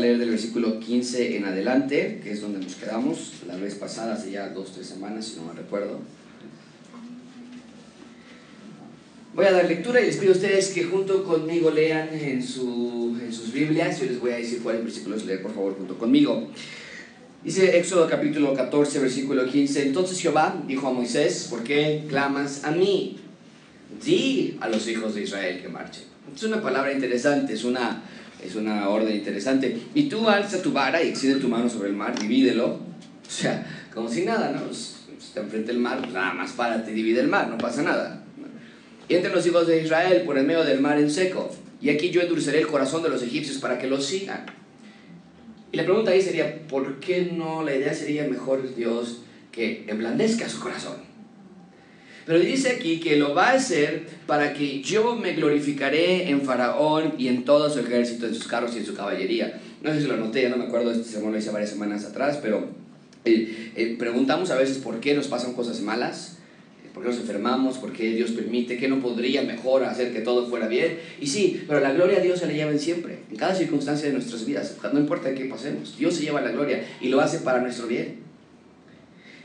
Leer del versículo 15 en adelante, que es donde nos quedamos la vez pasada, hace ya dos, tres semanas, si no me recuerdo. Voy a dar lectura y les pido a ustedes que junto conmigo lean en, su, en sus Biblias. Yo les voy a decir cuáles versículos leer, por favor, junto conmigo. Dice Éxodo capítulo 14, versículo 15. Entonces Jehová dijo a Moisés, ¿por qué clamas a mí? Di a los hijos de Israel que marchen. Es una palabra interesante, es una es una orden interesante. Y tú alza tu vara y extiende tu mano sobre el mar, divídelo. O sea, como si nada, ¿no? Si está enfrente del mar, pues nada más párate divide el mar, no pasa nada. Y entre los hijos de Israel por el medio del mar en seco. Y aquí yo endulceré el corazón de los egipcios para que los sigan. Y la pregunta ahí sería, ¿por qué no la idea sería mejor Dios que emblandezca su corazón? Pero dice aquí que lo va a hacer para que yo me glorificaré en Faraón y en todo su ejército, en sus carros y en su caballería. No sé si lo noté, ya no me acuerdo, este sermón lo hice varias semanas atrás, pero eh, eh, preguntamos a veces por qué nos pasan cosas malas, por qué nos enfermamos, por qué Dios permite, qué no podría mejor hacer que todo fuera bien. Y sí, pero la gloria a Dios se le lleva en siempre, en cada circunstancia de nuestras vidas, no importa qué pasemos, Dios se lleva la gloria y lo hace para nuestro bien.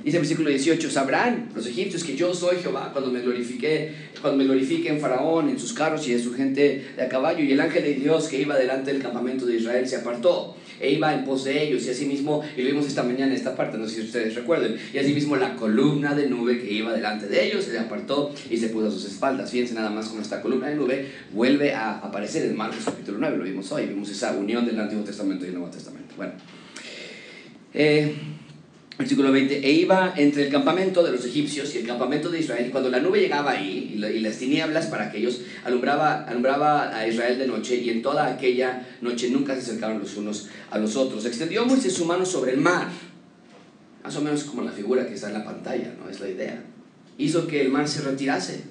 Dice el versículo 18, sabrán los egipcios que yo soy Jehová cuando me glorifique, cuando me glorifique en Faraón, en sus carros y en su gente de a caballo. Y el ángel de Dios que iba delante del campamento de Israel se apartó e iba en pos de ellos. Y asimismo, y lo vimos esta mañana en esta parte, no sé si ustedes recuerden, y asimismo la columna de nube que iba delante de ellos se apartó y se puso a sus espaldas. Fíjense nada más como esta columna de nube vuelve a aparecer en Marcos capítulo 9, lo vimos hoy, vimos esa unión del Antiguo Testamento y el Nuevo Testamento. Bueno. Eh, Versículo 20, e iba entre el campamento de los egipcios y el campamento de Israel, y cuando la nube llegaba ahí, y, las tinieblas para aquellos, alumbraba, alumbraba a Israel de noche, y en toda aquella noche nunca se acercaron los unos a los otros. Extendió Moisés su mano sobre el mar, más o menos como la figura que está en la pantalla, ¿no? Es la idea. Hizo que el mar se retirase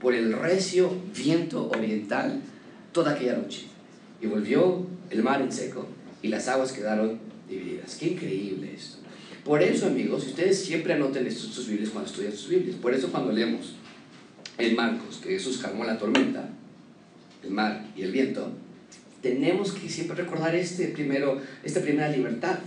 por el recio viento oriental toda aquella noche, y volvió el mar en seco, y las aguas quedaron divididas. Qué increíble esto. Por eso, amigos, ustedes siempre anoten estos sus Biblias cuando estudian sus Biblias. Por eso cuando leemos en Marcos que Jesús calmó la tormenta, el mar y el viento, tenemos que siempre recordar este primero, esta primera libertad.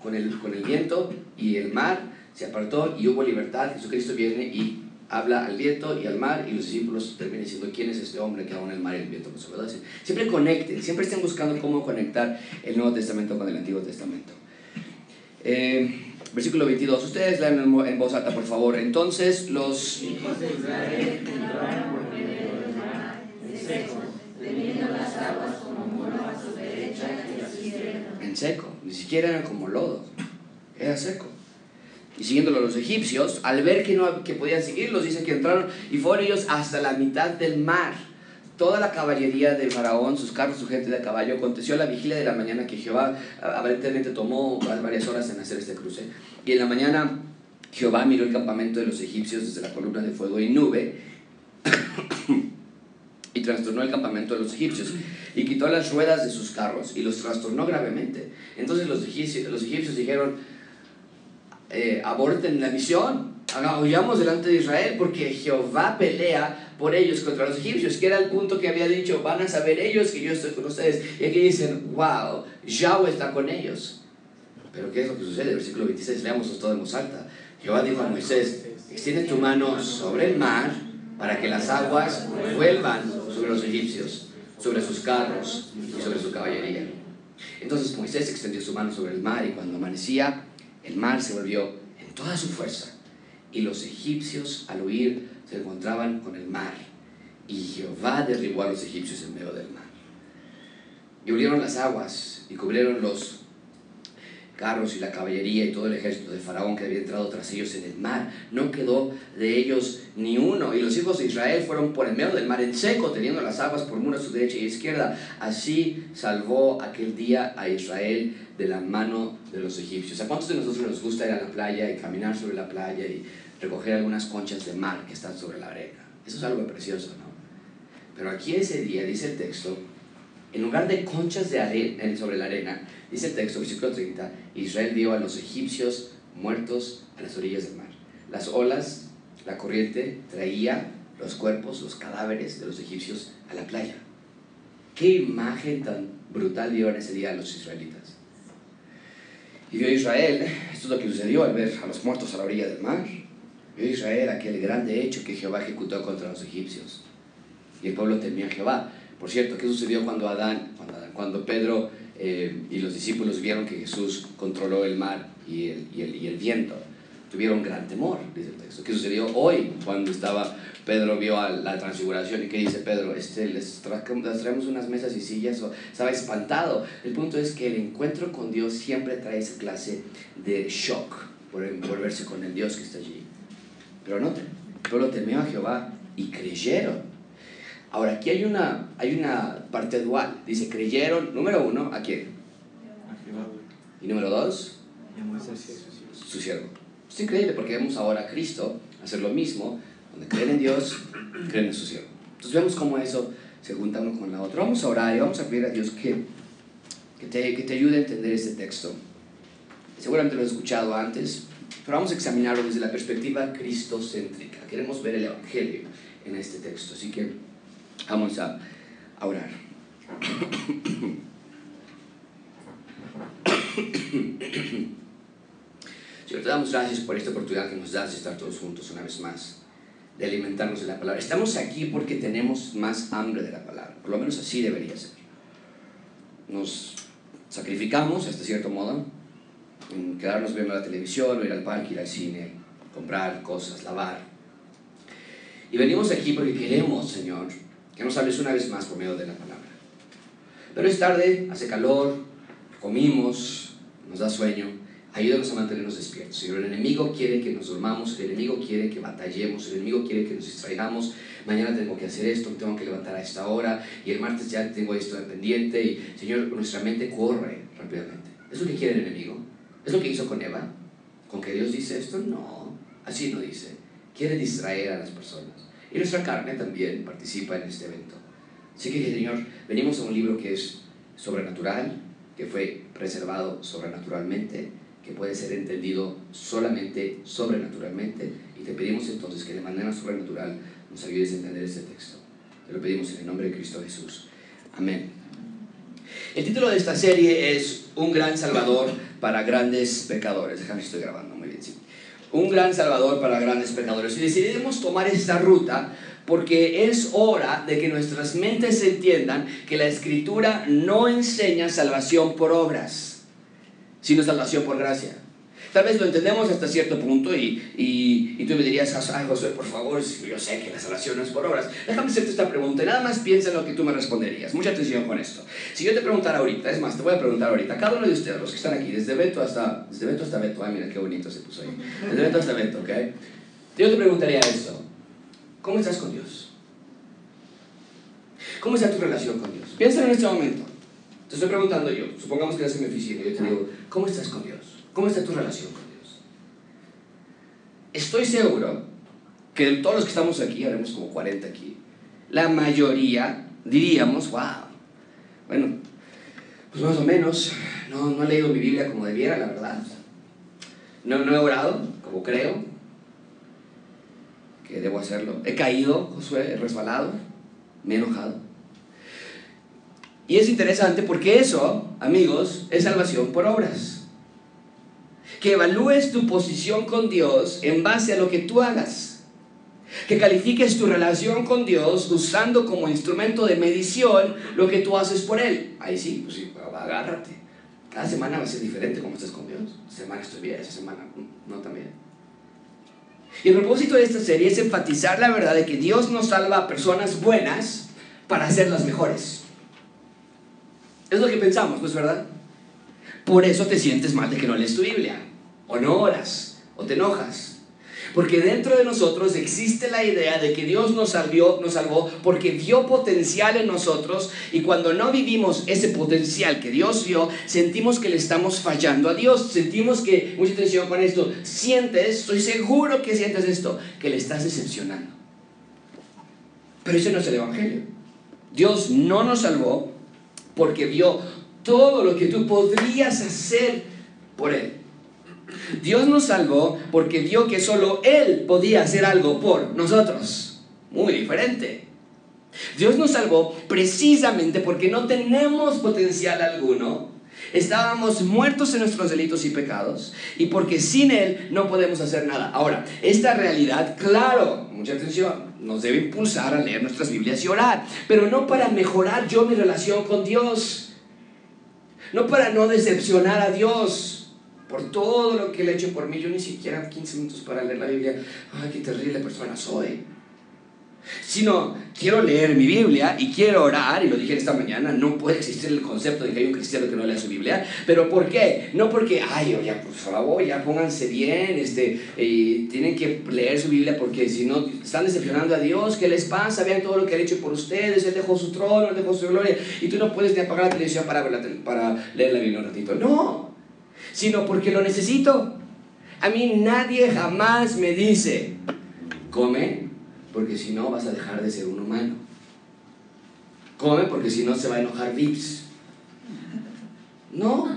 Con el, con el viento y el mar se apartó y hubo libertad. Jesucristo viene y habla al viento y al mar y los discípulos terminan diciendo quién es este hombre que aún el mar y el viento pues, ¿verdad? Siempre conecten, siempre estén buscando cómo conectar el Nuevo Testamento con el Antiguo Testamento. Eh, Versículo 22. Ustedes leen en voz alta, por favor. Entonces los hijos de Israel entraron por medio del mar en seco, teniendo las aguas como muro a su derecha y a su izquierda. En seco, ni siquiera eran como lodo, era seco. Y siguiéndolo los egipcios, al ver que no que podían seguirlos, dice que entraron y fueron ellos hasta la mitad del mar toda la caballería de Faraón, sus carros, su gente de caballo, aconteció la vigilia de la mañana que Jehová aparentemente tomó varias horas en hacer este cruce. Y en la mañana Jehová miró el campamento de los egipcios desde la columna de fuego y nube y trastornó el campamento de los egipcios y quitó las ruedas de sus carros y los trastornó gravemente. Entonces los egipcios, los egipcios dijeron, eh, aborten la misión, huyamos delante de Israel porque Jehová pelea por ellos contra los egipcios, que era el punto que había dicho, van a saber ellos que yo estoy con ustedes. Y aquí dicen, wow, Yahweh está con ellos. Pero ¿qué es lo que sucede? Versículo 26, leamos todo en voz alta. Jehová dijo a Moisés, extiende tu mano sobre el mar para que las aguas vuelvan sobre los egipcios, sobre sus carros y sobre su caballería. Entonces Moisés extendió su mano sobre el mar y cuando amanecía, el mar se volvió en toda su fuerza. Y los egipcios al huir se encontraban con el mar. Y Jehová derribó a los egipcios en medio del mar. Y abrieron las aguas y cubrieron los carros y la caballería y todo el ejército de Faraón que había entrado tras ellos en el mar. No quedó de ellos ni uno. Y los hijos de Israel fueron por el medio del mar en seco, teniendo las aguas por muro a su derecha y izquierda. Así salvó aquel día a Israel de la mano de los egipcios. ¿A cuántos de nosotros nos gusta ir a la playa y caminar sobre la playa y recoger algunas conchas de mar que están sobre la arena. Eso es algo precioso, ¿no? Pero aquí ese día, dice el texto, en lugar de conchas de arena, sobre la arena, dice el texto, versículo 30, Israel dio a los egipcios muertos a las orillas del mar. Las olas, la corriente, traía los cuerpos, los cadáveres de los egipcios a la playa. qué imagen tan brutal vieron ese día los israelitas. Y vio Israel, esto es lo que sucedió al ver a los muertos a la orilla del mar. Vio Israel aquel grande hecho que Jehová ejecutó contra los egipcios. Y el pueblo temía a Jehová. Por cierto, ¿qué sucedió cuando Adán, cuando, Pedro eh, y los discípulos vieron que Jesús controló el mar y el, y el, y el viento? Tuvieron gran temor, dice el texto. ¿Qué sucedió hoy cuando estaba Pedro vio a la transfiguración y qué dice Pedro, este, les, traemos unas mesas y sillas, o, estaba espantado. El punto es que el encuentro con Dios siempre trae esa clase de shock por, por verse con el Dios que está allí. Pero no, Pedro temió a Jehová y creyeron. Ahora, aquí hay una, hay una parte dual. Dice, creyeron, número uno, ¿a quién? A Jehová. Y número dos, su siervo. Es increíble porque vemos ahora a Cristo hacer lo mismo, donde creen en Dios, creen en su siervo. Entonces vemos cómo eso se junta uno con la otra. Vamos a orar y vamos a pedir a Dios que, que, te, que te ayude a entender este texto. Seguramente lo he escuchado antes, pero vamos a examinarlo desde la perspectiva cristocéntrica. Queremos ver el Evangelio en este texto, así que vamos a, a orar. Señor, te damos gracias por esta oportunidad que nos das de estar todos juntos una vez más de alimentarnos de la palabra. Estamos aquí porque tenemos más hambre de la palabra, por lo menos así debería ser. Nos sacrificamos, hasta cierto modo, quedarnos viendo la televisión, o ir al parque, ir al cine, comprar cosas, lavar. Y venimos aquí porque queremos, Señor, que nos hables una vez más por medio de la palabra. Pero es tarde, hace calor, comimos, nos da sueño. Ayúdanos a mantenernos despiertos. Señor, el enemigo quiere que nos dormamos, el enemigo quiere que batallemos, el enemigo quiere que nos distraigamos. Mañana tengo que hacer esto, tengo que levantar a esta hora y el martes ya tengo esto de pendiente. Y, Señor, nuestra mente corre rápidamente. ¿Es lo que quiere el enemigo? ¿Es lo que hizo con Eva? ¿Con que Dios dice esto? No, así no dice. Quiere distraer a las personas. Y nuestra carne también participa en este evento. Así que, Señor, venimos a un libro que es sobrenatural, que fue preservado sobrenaturalmente que puede ser entendido solamente sobrenaturalmente y te pedimos entonces que de manera sobrenatural nos ayudes a entender este texto. Te lo pedimos en el nombre de Cristo Jesús. Amén. El título de esta serie es Un gran Salvador para grandes pecadores. Déjame, estoy grabando muy bien, sí. Un gran Salvador para grandes pecadores. Y decidimos tomar esta ruta porque es hora de que nuestras mentes entiendan que la Escritura no enseña salvación por obras sino salvación por gracia. Tal vez lo entendemos hasta cierto punto y, y, tú me dirías, ay José, por favor, yo sé que la salvación es por obras. Déjame hacerte esta pregunta y nada más piensa en lo que tú me responderías. Mucha atención con esto. Si yo te preguntara ahorita, es más, te voy a preguntar ahorita, cada uno de ustedes, los que están aquí, desde Beto hasta, desde Beto hasta Beto, ay mira qué bonito se puso ahí, desde Beto hasta Beto, ¿ok? Yo te preguntaría esto, ¿cómo estás con Dios? ¿Cómo está tu relación con Dios? Piensa en este momento. Te estoy preguntando yo, supongamos que eres en mi oficina yo te digo, ¿cómo estás con Dios? ¿Cómo está tu relación con Dios? Estoy seguro que de todos los que estamos aquí, haremos como 40 aquí, la mayoría diríamos, wow, bueno, pues más o menos, no, no he leído mi Biblia como debiera, la verdad. No, no he orado como creo que debo hacerlo. He caído, Josué, he resbalado, me he enojado. Y es interesante porque eso, amigos, es salvación por obras. Que evalúes tu posición con Dios en base a lo que tú hagas. Que califiques tu relación con Dios usando como instrumento de medición lo que tú haces por Él. Ahí sí, pues sí, agárrate. Cada semana va a ser diferente como estás con Dios. Esta semana estoy bien, esa semana mm, no tan bien. Y el propósito de esta serie es enfatizar la verdad de que Dios nos salva a personas buenas para hacerlas mejores. Es lo que pensamos, ¿no es verdad? Por eso te sientes mal de que no lees tu Biblia, o no oras, o te enojas. Porque dentro de nosotros existe la idea de que Dios nos salvó, nos salvó porque vio potencial en nosotros y cuando no vivimos ese potencial que Dios vio, sentimos que le estamos fallando a Dios. Sentimos que, mucha atención con esto, sientes, estoy seguro que sientes esto, que le estás decepcionando. Pero ese no es el Evangelio. Dios no nos salvó porque vio todo lo que tú podrías hacer por Él. Dios nos salvó porque vio que solo Él podía hacer algo por nosotros. Muy diferente. Dios nos salvó precisamente porque no tenemos potencial alguno. Estábamos muertos en nuestros delitos y pecados y porque sin Él no podemos hacer nada. Ahora, esta realidad, claro, mucha atención, nos debe impulsar a leer nuestras Biblias y orar, pero no para mejorar yo mi relación con Dios, no para no decepcionar a Dios por todo lo que Él ha hecho por mí. Yo ni siquiera 15 minutos para leer la Biblia. Ay, qué terrible persona soy sino quiero leer mi Biblia y quiero orar, y lo dije esta mañana, no puede existir el concepto de que hay un cristiano que no lea su Biblia, pero ¿por qué? No porque, ay, oye, por favor, ya pónganse bien, este, y tienen que leer su Biblia porque si no están decepcionando a Dios, ¿qué les pasa? Vean todo lo que ha hecho por ustedes, Él dejó su trono, Él dejó su gloria, y tú no puedes ni apagar la televisión para, para leer la Biblia un ratito, no, sino porque lo necesito. A mí nadie jamás me dice, come porque si no vas a dejar de ser un humano. Come porque si no se va a enojar Vips. No,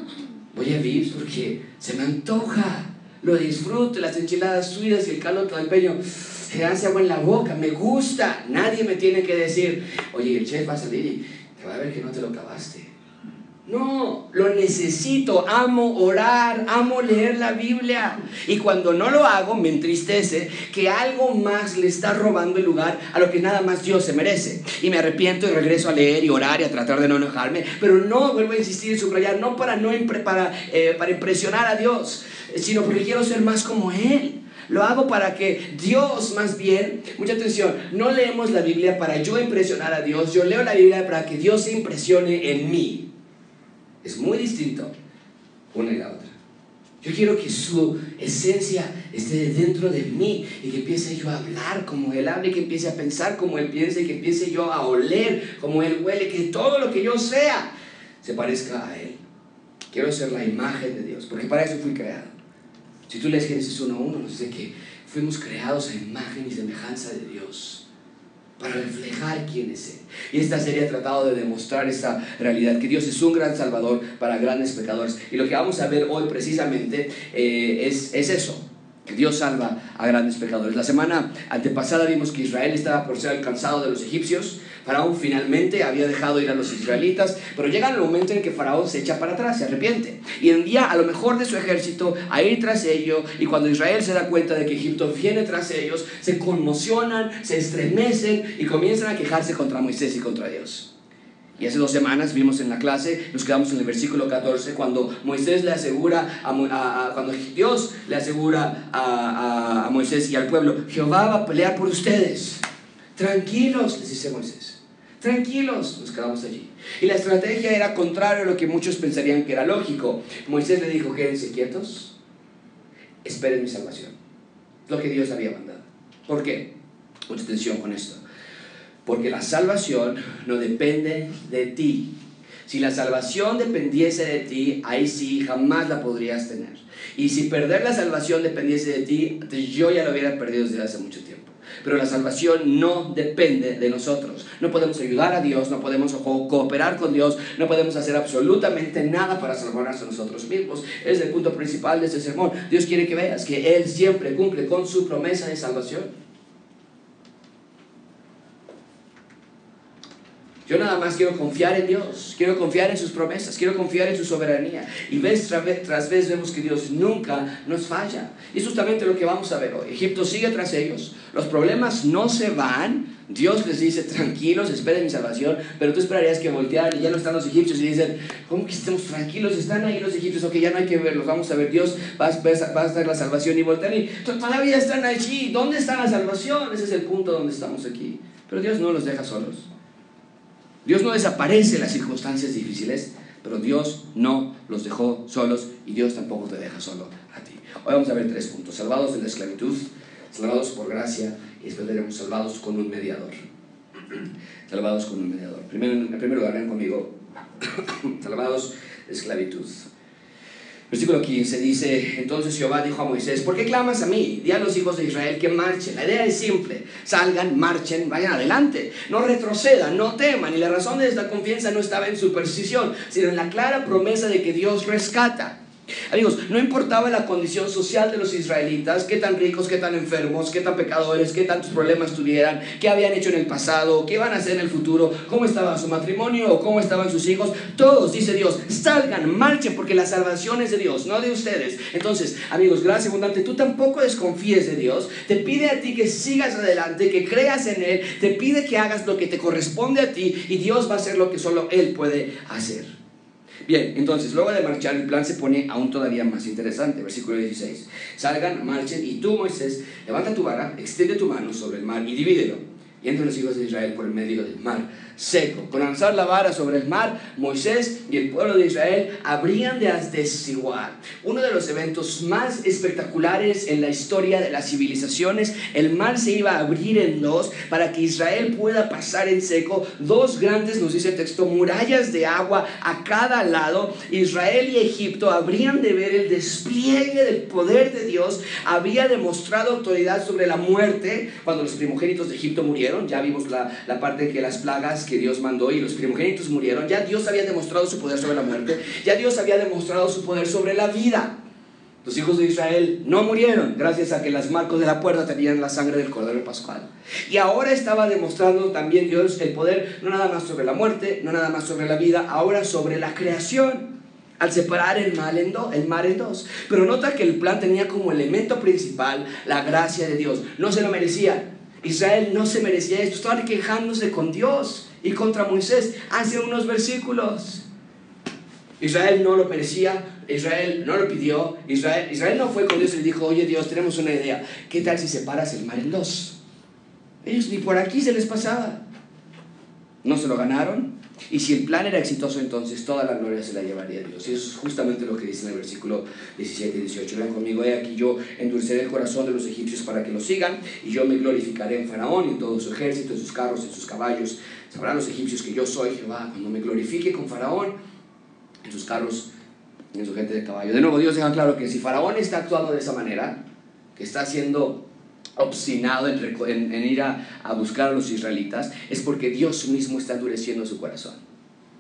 voy a Vips porque se me antoja, lo disfruto, las enchiladas suyas y el calor del peño. Se hace agua en la boca, me gusta. Nadie me tiene que decir, oye, el chef va a salir y te va a ver que no te lo acabaste. No, lo necesito, amo orar, amo leer la Biblia. Y cuando no lo hago, me entristece que algo más le está robando el lugar a lo que nada más Dios se merece. Y me arrepiento y regreso a leer y orar y a tratar de no enojarme. Pero no, vuelvo a insistir y subrayar, no para, no para, eh, para impresionar a Dios, sino porque quiero ser más como Él. Lo hago para que Dios, más bien, mucha atención, no leemos la Biblia para yo impresionar a Dios, yo leo la Biblia para que Dios se impresione en mí. Es muy distinto una y la otra. Yo quiero que su esencia esté dentro de mí y que empiece yo a hablar como Él habla que empiece a pensar como Él piensa y que empiece yo a oler como Él huele, que todo lo que yo sea se parezca a Él. Quiero ser la imagen de Dios, porque para eso fui creado. Si tú lees Génesis 1.1, nos dice que fuimos creados a imagen y semejanza de Dios para reflejar quién es Él. Y esta serie ha tratado de demostrar esta realidad, que Dios es un gran salvador para grandes pecadores. Y lo que vamos a ver hoy precisamente eh, es, es eso, que Dios salva a grandes pecadores. La semana antepasada vimos que Israel estaba por ser alcanzado de los egipcios. Faraón finalmente había dejado ir a los israelitas, pero llega el momento en que Faraón se echa para atrás, se arrepiente y envía a lo mejor de su ejército a ir tras ellos. Y cuando Israel se da cuenta de que Egipto viene tras ellos, se conmocionan, se estremecen y comienzan a quejarse contra Moisés y contra Dios. Y hace dos semanas vimos en la clase, nos quedamos en el versículo 14, cuando Moisés le asegura, a, cuando Dios le asegura a, a, Moisés y al pueblo, Jehová va a pelear por ustedes. Tranquilos, les dice Moisés. Tranquilos, nos quedamos allí. Y la estrategia era contrario a lo que muchos pensarían que era lógico. Moisés le dijo, quédense quietos, esperen mi salvación. Lo que Dios había mandado. ¿Por qué? Mucha atención con esto. Porque la salvación no depende de ti. Si la salvación dependiese de ti, ahí sí jamás la podrías tener. Y si perder la salvación dependiese de ti, yo ya lo hubiera perdido desde hace mucho tiempo. Pero la salvación no depende de nosotros. No podemos ayudar a Dios, no podemos cooperar con Dios, no podemos hacer absolutamente nada para salvarnos a nosotros mismos. Es el punto principal de este sermón. Dios quiere que veas que Él siempre cumple con su promesa de salvación. Yo nada más quiero confiar en Dios, quiero confiar en sus promesas, quiero confiar en su soberanía. Y vez tras vez, tras vez vemos que Dios nunca nos falla. Y es justamente lo que vamos a ver hoy. Egipto sigue tras ellos, los problemas no se van. Dios les dice, tranquilos, esperen mi salvación, pero tú esperarías que voltearan y ya no están los egipcios y dicen, ¿cómo que estemos tranquilos? Están ahí los egipcios, ok, ya no hay que verlos, vamos a ver, Dios va a, dar la salvación y voltean y todavía están allí, ¿dónde está la salvación? Ese es el punto donde estamos aquí. Pero Dios no los deja solos. Dios no desaparece en las circunstancias difíciles, pero Dios no los dejó solos y Dios tampoco te deja solo a ti. Hoy vamos a ver tres puntos. Salvados de la esclavitud, salvados por gracia y después veremos salvados con un mediador. salvados con un mediador. Primero, en primer lugar, ven conmigo. salvados de esclavitud. Versículo 15 dice, entonces Jehová dijo a Moisés, ¿por qué clamas a mí? Di a los hijos de Israel que marchen. La idea es simple, salgan, marchen, vayan adelante, no retrocedan, no teman. Y la razón de esta confianza no estaba en superstición, sino en la clara promesa de que Dios rescata. Amigos, no importaba la condición social de los israelitas, qué tan ricos, qué tan enfermos, qué tan pecadores, qué tantos problemas tuvieran, qué habían hecho en el pasado, qué van a hacer en el futuro, cómo estaba su matrimonio cómo estaban sus hijos. Todos, dice Dios, salgan, marchen, porque la salvación es de Dios, no de ustedes. Entonces, amigos, gracias abundante, tú tampoco desconfíes de Dios. Te pide a ti que sigas adelante, que creas en Él, te pide que hagas lo que te corresponde a ti y Dios va a hacer lo que solo Él puede hacer. Bien, entonces luego de marchar el plan se pone aún todavía más interesante. Versículo 16. Salgan, marchen y tú, Moisés, levanta tu vara, extiende tu mano sobre el mar y divídelo. Y entre los hijos de Israel por el medio del mar seco. Con alzar la vara sobre el mar, Moisés y el pueblo de Israel habrían de desigual. Uno de los eventos más espectaculares en la historia de las civilizaciones, el mar se iba a abrir en dos para que Israel pueda pasar en seco. Dos grandes, nos dice el texto, murallas de agua a cada lado. Israel y Egipto habrían de ver el despliegue del poder de Dios. Había demostrado autoridad sobre la muerte cuando los primogénitos de Egipto murieron. Ya vimos la, la parte que las plagas que Dios mandó y los primogénitos murieron, ya Dios había demostrado su poder sobre la muerte, ya Dios había demostrado su poder sobre la vida. Los hijos de Israel no murieron gracias a que las marcos de la puerta tenían la sangre del Cordero Pascual. Y ahora estaba demostrando también Dios el poder no nada más sobre la muerte, no nada más sobre la vida, ahora sobre la creación al separar el, mal en el mar en dos. Pero nota que el plan tenía como elemento principal la gracia de Dios. No se lo merecía. Israel no se merecía esto. Estaban quejándose con Dios y contra Moisés hace unos versículos. Israel no lo merecía, Israel no lo pidió, Israel, Israel no fue con Dios y le dijo, oye Dios, tenemos una idea, ¿qué tal si separas el mar en dos? Ellos ni por aquí se les pasaba. No se lo ganaron, y si el plan era exitoso, entonces toda la gloria se la llevaría Dios. Y eso es justamente lo que dice en el versículo 17 y 18. Vean conmigo, he aquí yo endureceré el corazón de los egipcios para que lo sigan, y yo me glorificaré en Faraón y en todo su ejército, en sus carros, en sus caballos. Sabrán los egipcios que yo soy Jehová, cuando me glorifique con Faraón, en sus carros, en su gente de caballo. De nuevo, Dios deja claro que si Faraón está actuando de esa manera, que está haciendo obstinado en, ir a, buscar a los israelitas, es porque Dios mismo está endureciendo su corazón.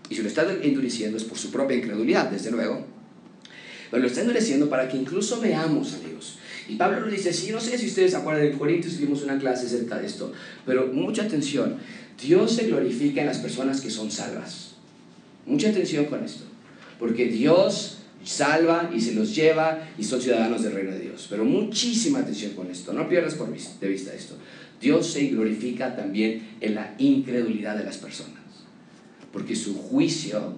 Y si lo está endureciendo es por su propia incredulidad, desde luego. Pero lo está endureciendo para que incluso veamos, amigos. Y Pablo lo dice así, no sé si ustedes se acuerdan, en Corintios tuvimos una clase acerca de esto, pero mucha atención. Dios se glorifica en las personas que son salvas. Mucha atención con esto. Porque Dios salva y se los lleva y son ciudadanos del reino de Dios. Pero muchísima atención con esto, no pierdas por de vista esto. Dios se glorifica también en la incredulidad de las personas, porque su juicio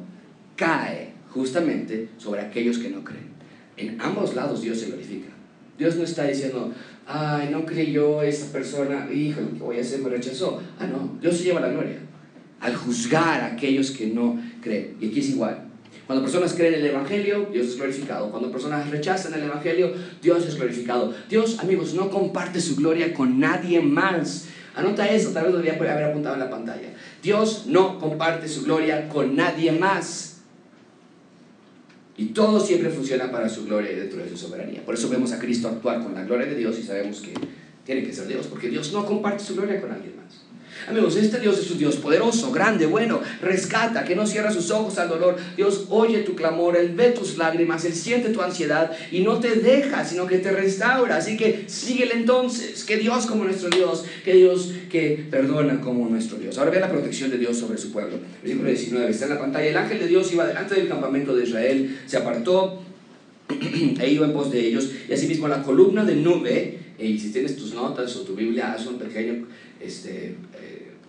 cae justamente sobre aquellos que no creen. En ambos lados Dios se glorifica. Dios no está diciendo, ay, no creyó esa persona, híjole, ¿qué voy a hacer? Me rechazó. Ah, no, Dios se lleva la gloria al juzgar a aquellos que no creen. Y aquí es igual. Cuando personas creen en el Evangelio, Dios es glorificado. Cuando personas rechazan el Evangelio, Dios es glorificado. Dios, amigos, no comparte su gloria con nadie más. Anota eso, tal vez lo debería haber apuntado en la pantalla. Dios no comparte su gloria con nadie más. Y todo siempre funciona para su gloria y dentro de su soberanía. Por eso vemos a Cristo actuar con la gloria de Dios y sabemos que tiene que ser Dios, porque Dios no comparte su gloria con alguien más. Amigos, este Dios es un Dios poderoso, grande, bueno, rescata, que no cierra sus ojos al dolor. Dios oye tu clamor, Él ve tus lágrimas, Él siente tu ansiedad y no te deja, sino que te restaura. Así que síguele entonces, que Dios como nuestro Dios, que Dios que perdona como nuestro Dios. Ahora ve la protección de Dios sobre su pueblo. Versículo 19, está en la pantalla. El ángel de Dios iba delante del campamento de Israel, se apartó e iba en pos de ellos, y asimismo la columna de nube, y si tienes tus notas o tu Biblia, haz un pequeño este,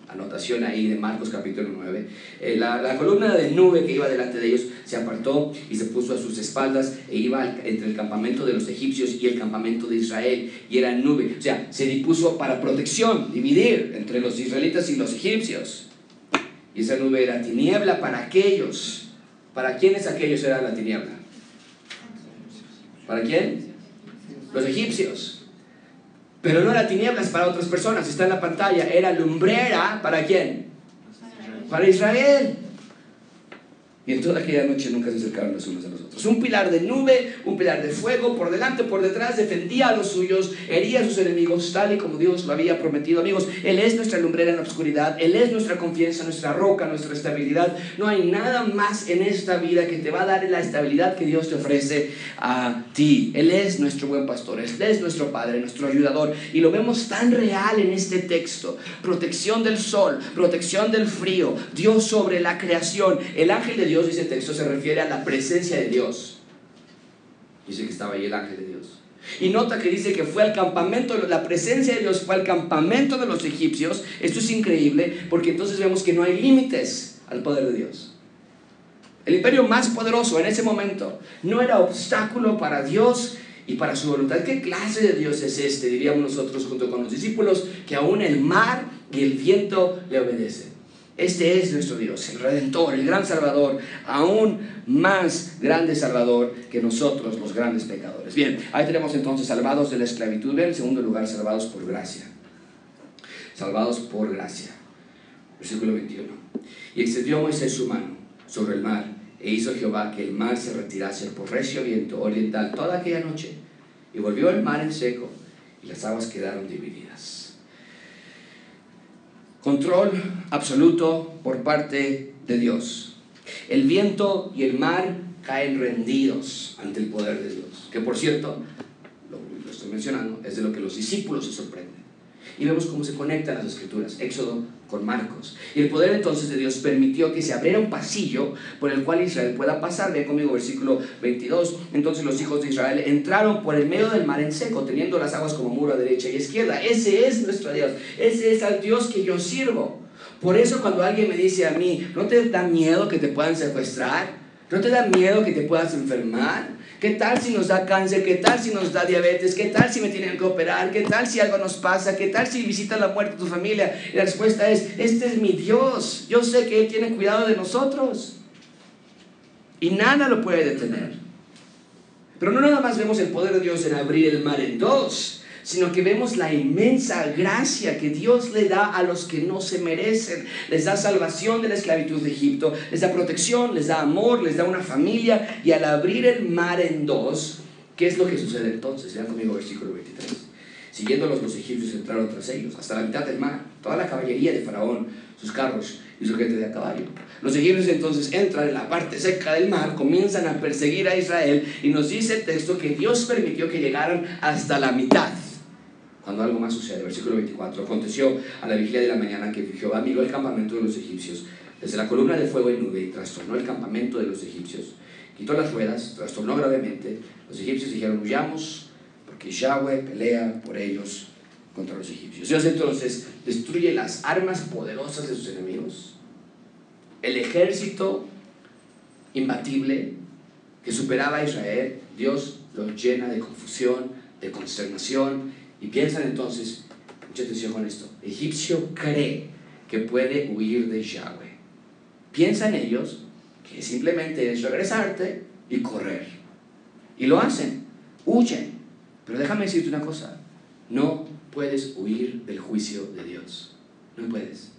anotación ahí de Marcos capítulo 9, eh, la, la, columna de nube que iba delante de ellos se apartó y se puso a sus espaldas e iba entre el campamento de los egipcios y el campamento de Israel y era nube, o sea, se dispuso para protección, dividir entre los israelitas y los egipcios. Y esa nube era tiniebla para aquellos. ¿Para quiénes aquellos era la tiniebla? ¿Para quién? Los egipcios. Pero no era tinieblas para otras personas, está en la pantalla, era lumbrera para quién? Para Israel. Y en toda aquella noche nunca se acercaron los unos a los otros. Un pilar de nube, un pilar de fuego, por delante, por detrás, defendía a los suyos, hería a sus enemigos, tal y como Dios lo había prometido. Amigos, Él es nuestra lumbrera en la oscuridad, Él es nuestra confianza, nuestra roca, nuestra estabilidad. No hay nada más en esta vida que te va a dar la estabilidad que Dios te ofrece a ti. Él es nuestro buen pastor, Él es nuestro Padre, nuestro ayudador. Y lo vemos tan real en este texto. Protección del sol, protección del frío, Dios sobre la creación. El ángel de Dios dice el texto, se refiere a la presencia de Dios. Dice que estaba ahí el ángel de Dios. Y nota que dice que fue al campamento, la presencia de Dios fue al campamento de los egipcios. Esto es increíble porque entonces vemos que no hay límites al poder de Dios. El imperio más poderoso en ese momento no era obstáculo para Dios y para su voluntad. ¿Qué clase de Dios es este? Diríamos nosotros junto con los discípulos, que aún el mar y el viento le obedecen. Este es nuestro Dios, el Redentor, el gran Salvador, aún más grande Salvador que nosotros, los grandes pecadores. Bien, ahí tenemos entonces salvados de la esclavitud, en segundo lugar, salvados por gracia. Salvados por gracia. Versículo 21. Y extendió Moisés su mano sobre el mar, e hizo Jehová que el mar se retirase por recio viento oriental toda aquella noche, y volvió el mar en seco, y las aguas quedaron divididas. Control absoluto por parte de Dios. El viento y el mar caen rendidos ante el poder de Dios. Que por cierto, lo, estoy mencionando, es de lo que los discípulos se sorprenden. Y vemos cómo se conectan las escrituras. Éxodo con Marcos. Y el poder entonces de Dios permitió que se abriera un pasillo por el cual Israel pueda pasar. Ve conmigo versículo 22. Entonces los hijos de Israel entraron por el medio del mar en seco, teniendo las aguas como muro a derecha y izquierda. Ese es nuestro Dios. Ese es el Dios que yo sirvo. Por eso cuando alguien me dice a mí, ¿no te da miedo que te puedan secuestrar? ¿No te da miedo que te puedas enfermar? ¿Qué tal si nos da cáncer? ¿Qué tal si nos da diabetes? ¿Qué tal si me tienen que operar? ¿Qué tal si algo nos pasa? ¿Qué tal si visita la muerte de tu familia? Y la respuesta es, este es mi Dios. Yo sé que Él tiene cuidado de nosotros. Y nada lo puede detener. Pero no nada más vemos el poder de Dios en abrir el mar en dos sino que vemos la inmensa gracia que Dios le da a los que no se merecen. Les da salvación de la esclavitud de Egipto, les da protección, les da amor, les da una familia y al abrir el mar en dos, ¿qué es lo que sucede entonces? Vean conmigo versículo 23. Siguiéndolos los egipcios entraron tras ellos, hasta la mitad del mar, toda la caballería de Faraón, sus carros y su gente de a caballo. Los egipcios entonces entran en la parte seca del mar, comienzan a perseguir a Israel y nos dice el texto que Dios permitió que llegaran hasta la mitad cuando algo más sucede. Versículo 24. Aconteció a la vigilia de la mañana que Jehová miró el campamento de los egipcios desde la columna de fuego y nube y trastornó el campamento de los egipcios. Quitó las ruedas, trastornó gravemente. Los egipcios dijeron, huyamos, porque Yahweh pelea por ellos contra los egipcios. Dios entonces destruye las armas poderosas de sus enemigos. El ejército imbatible que superaba a Israel, Dios lo llena de confusión, de consternación y piensan entonces, mucha atención con esto, egipcio cree que puede huir de Yahweh. Piensan ellos que simplemente es regresarte y correr. Y lo hacen, huyen. Pero déjame decirte una cosa, no puedes huir del juicio de Dios. No puedes.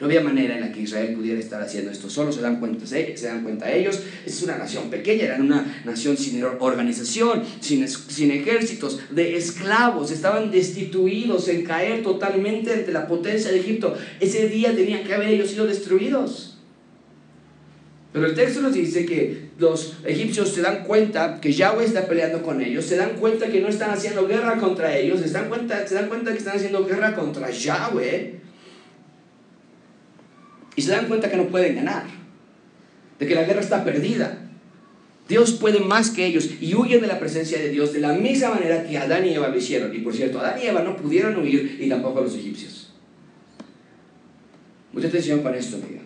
No había manera en la que Israel pudiera estar haciendo esto. Solo se dan cuenta, se dan cuenta ellos. Es una nación pequeña, eran una nación sin organización, sin, sin ejércitos, de esclavos. Estaban destituidos en caer totalmente ante la potencia de Egipto. Ese día tenían que haber ellos sido destruidos. Pero el texto nos dice que los egipcios se dan cuenta que Yahweh está peleando con ellos, se dan cuenta que no están haciendo guerra contra ellos, se dan cuenta, se dan cuenta que están haciendo guerra contra Yahweh y se dan cuenta que no pueden ganar, de que la guerra está perdida. Dios puede más que ellos y huyen de la presencia de Dios de la misma manera que Adán y Eva lo hicieron. Y por cierto, Adán y Eva no pudieron huir y tampoco los egipcios. Mucha atención con esto, amigos.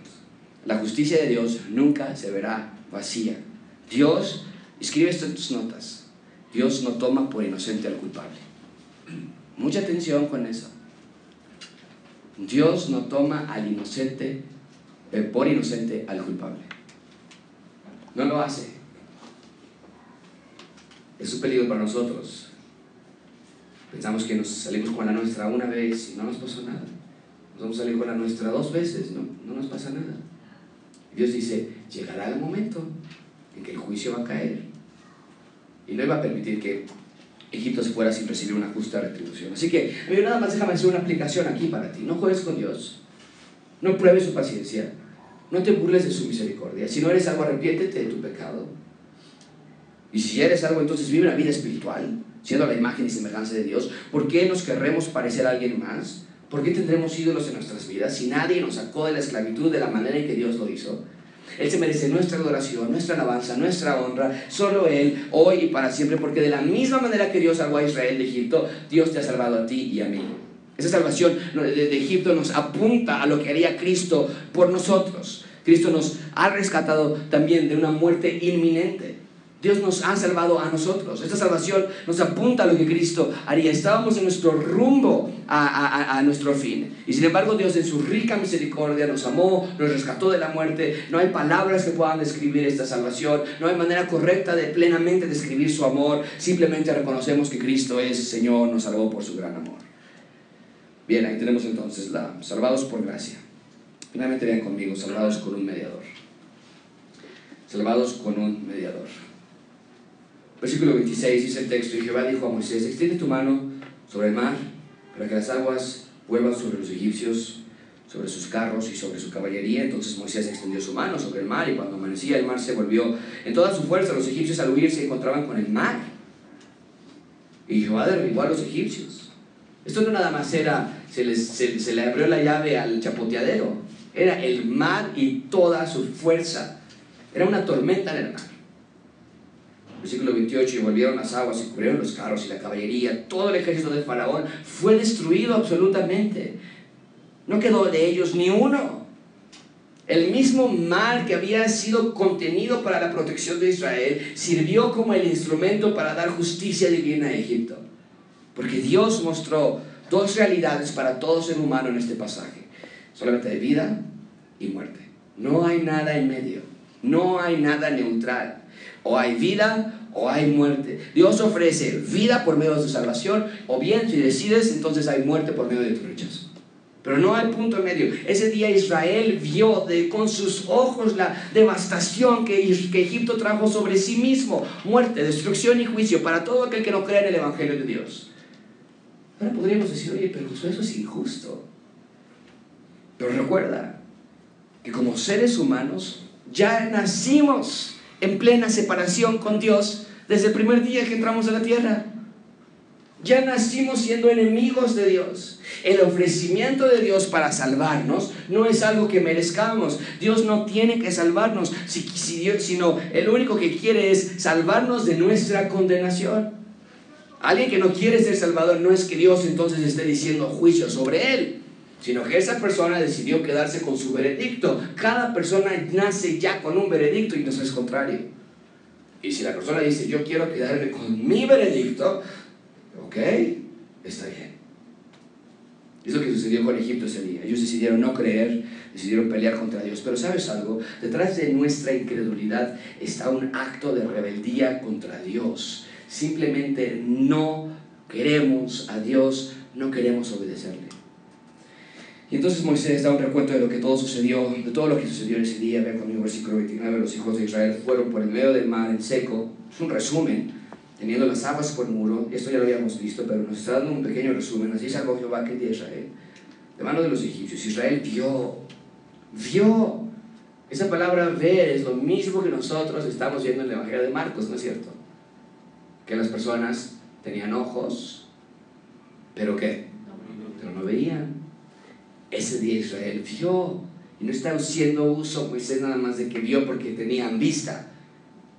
La justicia de Dios nunca se verá vacía. Dios, escribe esto en tus notas, Dios no toma por inocente al culpable. Mucha atención con eso. Dios no toma al inocente por inocente al culpable. No lo hace. Es un peligro para nosotros. Pensamos que nos salimos con la nuestra una vez y no nos pasó nada. Nos vamos a salir con la nuestra dos veces, no, no nos pasa nada. Dios dice, llegará el momento en que el juicio va a caer. Y no iba a permitir que Egipto se fuera sin recibir una justa retribución. Así que, nada más déjame hacer una aplicación aquí para ti. No juegues con Dios. No pruebes su paciencia. No te burles de su misericordia. Si no eres algo, arrepiéntete de tu pecado. Y si eres algo, entonces vive una vida espiritual, siendo la imagen y semejanza de Dios. ¿Por qué nos querremos parecer a alguien más? ¿Por qué tendremos ídolos en nuestras vidas si nadie nos sacó de la esclavitud de la manera en que Dios lo hizo? Él se merece nuestra adoración, nuestra alabanza, nuestra honra, solo Él, hoy y para siempre, porque de la misma manera que Dios salvó a Israel de Egipto, Dios te ha salvado a ti y a mí. Esa salvación de Egipto nos apunta a lo que haría Cristo por nosotros. Cristo nos ha rescatado también de una muerte inminente. Dios nos ha salvado a nosotros. Esta salvación nos apunta a lo que Cristo haría. Estábamos en nuestro rumbo a, nuestro fin. Y sin embargo Dios en su rica misericordia nos amó, nos rescató de la muerte. No hay palabras que puedan describir esta salvación. No hay manera correcta de plenamente describir su amor. Simplemente reconocemos que Cristo es Señor, nos salvó por su gran amor. Bien, ahí tenemos entonces la salvados por gracia. Finalmente vean conmigo, salvados con un mediador. Salvados con un mediador. Versículo 26 dice el texto, y Jehová dijo a Moisés, extiende tu mano sobre el mar, para que las aguas vuelvan sobre los egipcios, sobre sus carros y sobre su caballería. Entonces Moisés extendió su mano sobre el mar, y cuando amanecía el mar se volvió en toda su fuerza. Los egipcios al huir se encontraban con el mar. Y Jehová derribó a los egipcios. Esto no nada más era, se, les, se le abrió la llave al chapoteadero, era el mar y toda su fuerza. Era una tormenta en el mar versículo 28, y volvieron las aguas y cubrieron los carros y la caballería, todo el ejército del faraón fue destruido absolutamente. No quedó de ellos ni uno. El mismo mal que había sido contenido para la protección de Israel sirvió como el instrumento para dar justicia divina a Egipto. Porque Dios mostró dos realidades para todo ser humano en este pasaje. Solamente de vida y muerte. No hay nada en medio. No hay nada neutral. O hay vida o hay muerte. Dios ofrece vida por medio de su salvación, o bien si decides, entonces hay muerte por medio de tu rechazo. Pero no hay punto medio. Ese día Israel vio con sus ojos la devastación que, que Egipto trajo sobre sí mismo. Muerte, destrucción y juicio para todo aquel que no cree en el Evangelio de Dios. Ahora podríamos decir, oye, pero eso es injusto. Pero recuerda que como seres humanos ya nacimos en plena separación con Dios desde el primer día que entramos a la tierra. Ya nacimos siendo enemigos de Dios. El ofrecimiento de Dios para salvarnos no es algo que merezcamos. Dios no tiene que salvarnos, sino el único que quiere es salvarnos de nuestra condenación. Alguien que no quiere ser salvador no es que Dios entonces esté diciendo juicio sobre él sino que esa persona decidió quedarse con su veredicto. Cada persona nace ya con un veredicto y no es contrario. Y si la persona dice, yo quiero quedarme con mi veredicto, ok, está bien. Es lo que sucedió con Egipto ese día. Ellos decidieron no creer, decidieron pelear contra Dios. Pero sabes algo, detrás de nuestra incredulidad está un acto de rebeldía contra Dios. Simplemente no queremos a Dios, no queremos obedecerle. Y entonces Moisés da un recuento de lo que todo sucedió, de todo lo que sucedió en ese día. Vean conmigo versículo 29, los hijos de Israel fueron por el medio del mar en seco. Es un resumen, teniendo las aguas por muro. Esto ya lo habíamos visto, pero nos está dando un pequeño resumen. Así salvó Jehová que de Israel, de mano de los egipcios. Israel vio, vio. Esa palabra ver es lo mismo que nosotros estamos viendo en el Evangelio de Marcos, ¿no es cierto? Que las personas tenían ojos, pero ¿qué? Pero no veían ese día Israel vio, y no está haciendo uso Moisés nada más de que vio porque tenían vista.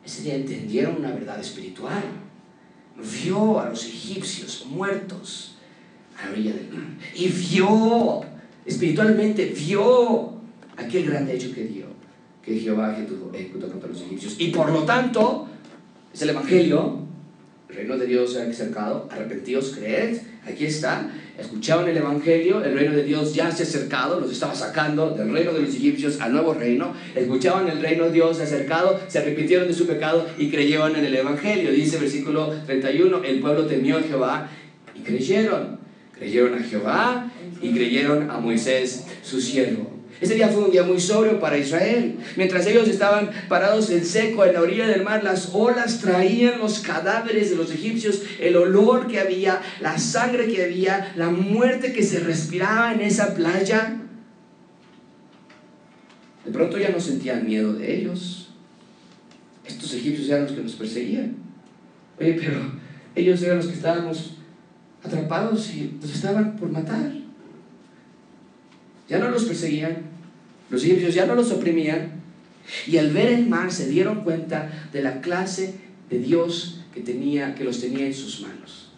Ese día entendieron una verdad espiritual. Vio a los egipcios muertos a la orilla del mar. Y vio, espiritualmente, vio aquel gran hecho que dio, que Jehová ejecutó contra los egipcios. Y por lo tanto, es el Evangelio, el reino de Dios se ha acercado, arrepentidos, creed, aquí está, escuchaban el Evangelio, el reino de Dios ya se ha acercado, los estaba sacando del reino de los egipcios al nuevo reino, escuchaban el reino de Dios se acercado, se arrepintieron de su pecado y creyeron en el Evangelio. Dice versículo 31, el pueblo temió a Jehová y creyeron. Creyeron a Jehová y creyeron a Moisés, su siervo. Ese día fue un día muy sobrio para Israel. Mientras ellos estaban parados en seco en la orilla del mar, las olas traían los cadáveres de los egipcios, el olor que había, la sangre que había, la muerte que se respiraba en esa playa. De pronto ya no sentían miedo de ellos. Estos egipcios eran los que nos perseguían. Oye, pero ellos eran los que estábamos atrapados y nos estaban por matar. Ya no los perseguían, los egipcios ya no los oprimían, y al ver el mar se dieron cuenta de la clase de Dios que, tenía, que los tenía en sus manos.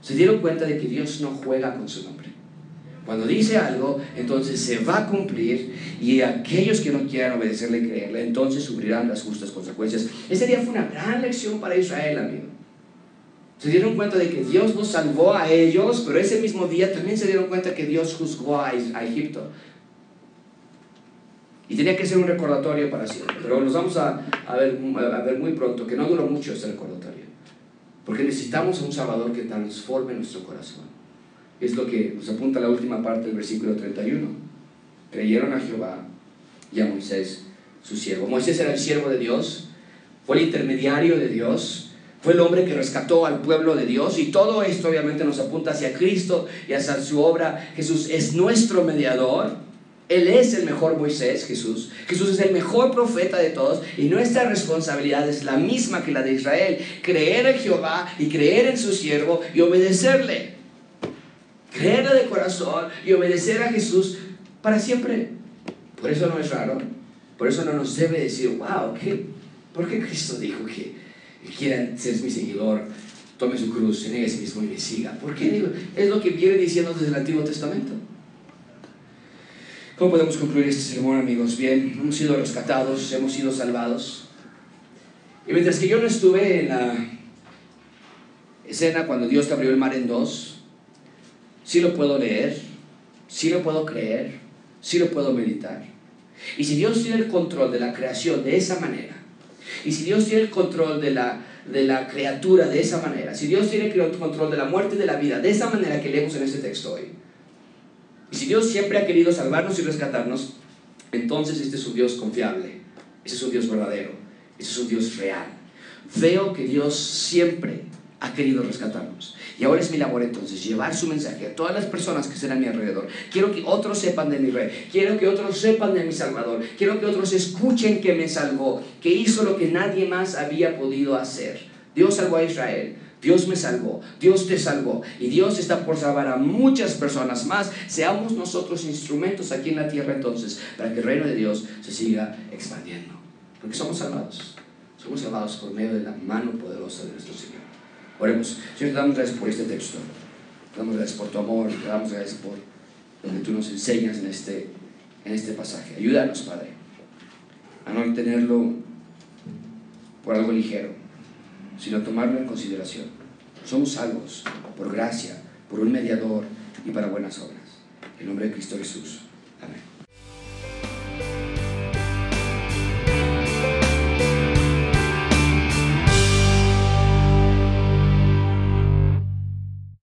Se dieron cuenta de que Dios no juega con su nombre. Cuando dice algo, entonces se va a cumplir y aquellos que no quieran obedecerle y creerle, entonces sufrirán las justas consecuencias. Ese día fue una gran lección para Israel, amigo. Se dieron cuenta de que Dios los salvó a ellos, pero ese mismo día también se dieron cuenta que Dios juzgó a, Egipto. Y tenía que ser un recordatorio para siempre. Pero nos vamos a, ver, a ver muy pronto, que no duró mucho ese recordatorio. Porque necesitamos a un Salvador que transforme nuestro corazón. Es lo que nos apunta la última parte del versículo 31. Creyeron a Jehová y a Moisés, su siervo. Moisés era el siervo de Dios, fue el intermediario de Dios, fue el hombre que rescató al pueblo de Dios y todo esto obviamente nos apunta hacia Cristo y hacia su obra. Jesús es nuestro mediador. Él es el mejor Moisés, Jesús. Jesús es el mejor profeta de todos y nuestra responsabilidad es la misma que la de Israel. Creer en Jehová y creer en su siervo y obedecerle. Creerle de corazón y obedecer a Jesús para siempre. Por eso no es raro. Por eso no nos debe decir, wow, ¿qué? ¿por qué Cristo dijo que quieran ser mi seguidor, tome su cruz, se niegue a sí mismo y me siga. ¿Por qué? Es lo que viene diciendo desde el Antiguo Testamento. ¿Cómo podemos concluir este sermón, amigos? Bien, hemos sido rescatados, hemos sido salvados. Y mientras que yo no estuve en la escena cuando Dios te abrió el mar en dos, sí lo puedo leer, sí lo puedo creer, sí lo puedo meditar. Y si Dios tiene el control de la creación de esa manera, y si Dios tiene el control de la, de la criatura de esa manera, si Dios tiene el control de la muerte y de la vida de esa manera que leemos en este texto hoy, y si Dios siempre ha querido salvarnos y rescatarnos, entonces este es un Dios confiable, ese es un Dios verdadero, ese es un Dios real. Veo que Dios siempre ha querido rescatarnos. Y ahora es mi labor entonces llevar su mensaje a todas las personas que estén a mi alrededor. Quiero que otros sepan de mi rey. Quiero que otros sepan de mi Salvador. Quiero que otros escuchen que me salvó, que hizo lo que nadie más había podido hacer. Dios salvó a Israel. Dios me salvó, Dios te salvó y Dios está por salvar a muchas personas más. Seamos nosotros instrumentos aquí en la tierra entonces para que el reino de Dios se siga expandiendo. Porque somos salvados. Somos salvados por medio de la mano poderosa de nuestro Señor. Oremos. Señor, te damos gracias por este texto. Te damos gracias por tu amor. Te damos gracias por lo que tú nos enseñas en este, en este pasaje. Ayúdanos, Padre, a no tenerlo por algo ligero, sino tomarlo en consideración. Somos salvos por gracia, por un mediador y para buenas obras. En nombre de Cristo Jesús.